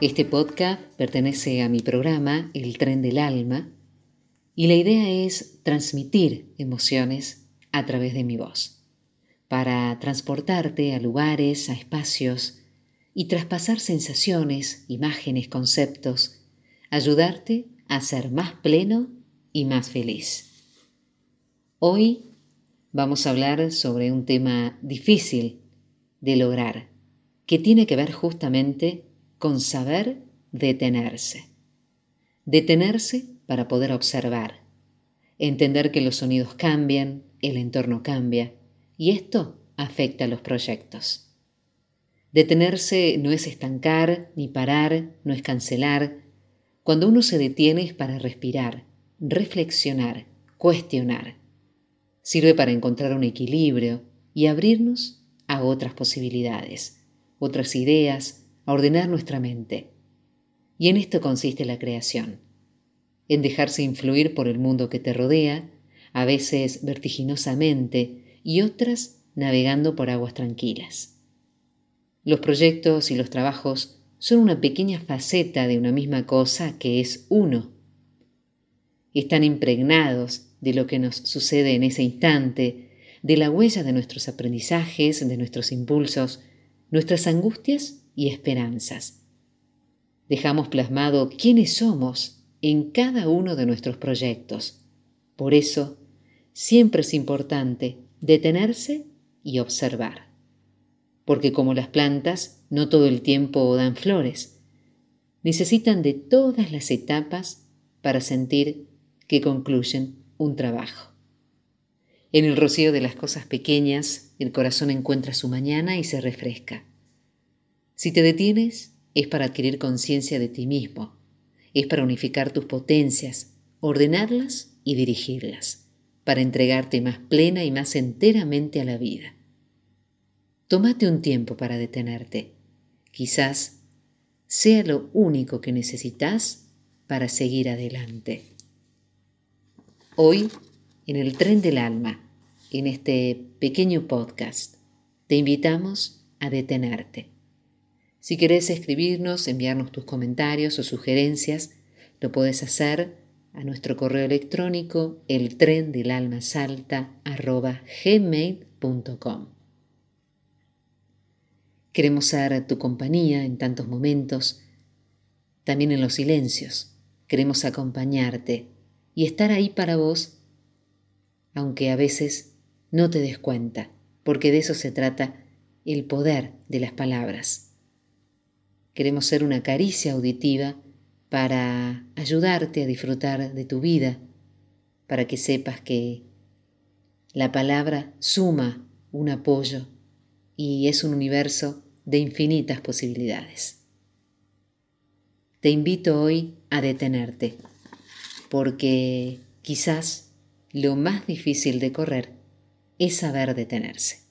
Este podcast pertenece a mi programa El tren del alma y la idea es transmitir emociones a través de mi voz, para transportarte a lugares, a espacios y traspasar sensaciones, imágenes, conceptos, ayudarte a ser más pleno y más feliz. Hoy vamos a hablar sobre un tema difícil de lograr, que tiene que ver justamente con saber detenerse. Detenerse para poder observar, entender que los sonidos cambian, el entorno cambia, y esto afecta a los proyectos. Detenerse no es estancar, ni parar, no es cancelar. Cuando uno se detiene es para respirar, reflexionar, cuestionar. Sirve para encontrar un equilibrio y abrirnos a otras posibilidades, otras ideas, a ordenar nuestra mente. Y en esto consiste la creación, en dejarse influir por el mundo que te rodea, a veces vertiginosamente y otras navegando por aguas tranquilas. Los proyectos y los trabajos son una pequeña faceta de una misma cosa que es uno. Están impregnados de lo que nos sucede en ese instante, de la huella de nuestros aprendizajes, de nuestros impulsos, nuestras angustias y esperanzas. Dejamos plasmado quiénes somos en cada uno de nuestros proyectos. Por eso, siempre es importante detenerse y observar. Porque como las plantas, no todo el tiempo dan flores. Necesitan de todas las etapas para sentir que concluyen un trabajo. En el rocío de las cosas pequeñas, el corazón encuentra su mañana y se refresca. Si te detienes, es para adquirir conciencia de ti mismo, es para unificar tus potencias, ordenarlas y dirigirlas, para entregarte más plena y más enteramente a la vida. Tómate un tiempo para detenerte. Quizás sea lo único que necesitas para seguir adelante. Hoy, en el tren del alma, en este pequeño podcast, te invitamos a detenerte si querés escribirnos, enviarnos tus comentarios o sugerencias, lo puedes hacer a nuestro correo electrónico el tren del alma. Queremos ser tu compañía en tantos momentos, también en los silencios. Queremos acompañarte y estar ahí para vos, aunque a veces no te des cuenta, porque de eso se trata el poder de las palabras. Queremos ser una caricia auditiva para ayudarte a disfrutar de tu vida, para que sepas que la palabra suma un apoyo y es un universo de infinitas posibilidades. Te invito hoy a detenerte, porque quizás lo más difícil de correr es saber detenerse.